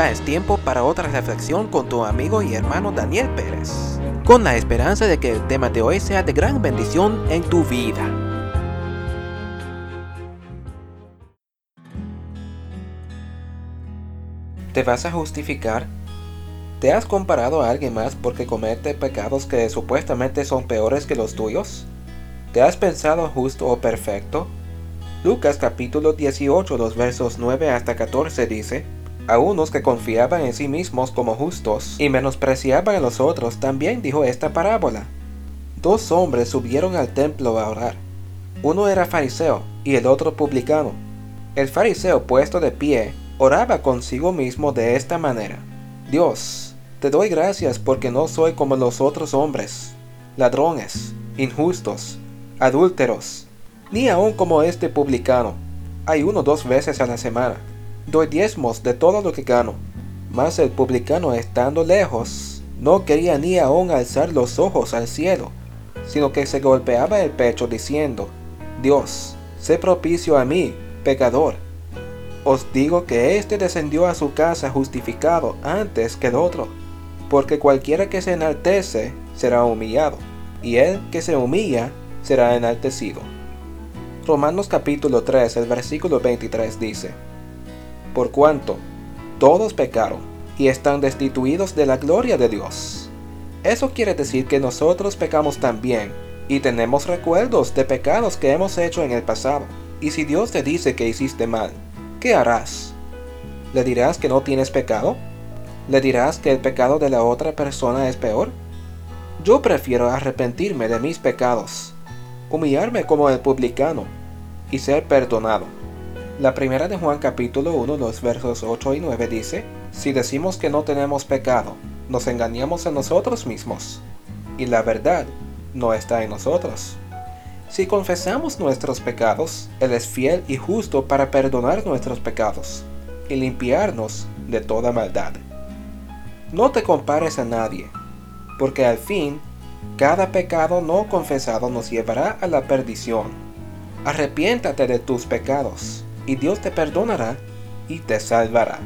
Ya es tiempo para otra reflexión con tu amigo y hermano Daniel Pérez, con la esperanza de que el tema de hoy sea de gran bendición en tu vida. ¿Te vas a justificar? ¿Te has comparado a alguien más porque comete pecados que supuestamente son peores que los tuyos? ¿Te has pensado justo o perfecto? Lucas capítulo 18 los versos 9 hasta 14 dice, a unos que confiaban en sí mismos como justos y menospreciaban a los otros, también dijo esta parábola. Dos hombres subieron al templo a orar. Uno era fariseo y el otro publicano. El fariseo puesto de pie oraba consigo mismo de esta manera. Dios, te doy gracias porque no soy como los otros hombres, ladrones, injustos, adúlteros, ni aun como este publicano. Hay uno dos veces a la semana. Doy diezmos de todo lo que gano. Mas el publicano estando lejos, no quería ni aun alzar los ojos al cielo, sino que se golpeaba el pecho diciendo, Dios, sé propicio a mí, pecador. Os digo que éste descendió a su casa justificado antes que el otro, porque cualquiera que se enaltece será humillado, y el que se humilla será enaltecido. Romanos capítulo 3, el versículo 23 dice, Por cuanto todos pecaron y están destituidos de la gloria de Dios. Eso quiere decir que nosotros pecamos también y tenemos recuerdos de pecados que hemos hecho en el pasado. Y si Dios te dice que hiciste mal, ¿qué harás? ¿Le dirás que no tienes pecado? ¿Le dirás que el pecado de la otra persona es peor? Yo prefiero arrepentirme de mis pecados humillarme como el publicano y ser perdonado. La primera de Juan capítulo 1 los versos 8 y 9 dice, Si decimos que no tenemos pecado, nos engañamos a nosotros mismos, y la verdad no está en nosotros. Si confesamos nuestros pecados, Él es fiel y justo para perdonar nuestros pecados y limpiarnos de toda maldad. No te compares a nadie, porque al fin cada pecado no confesado nos llevará a la perdición. Arrepiéntate de tus pecados, y Dios te perdonará y te salvará.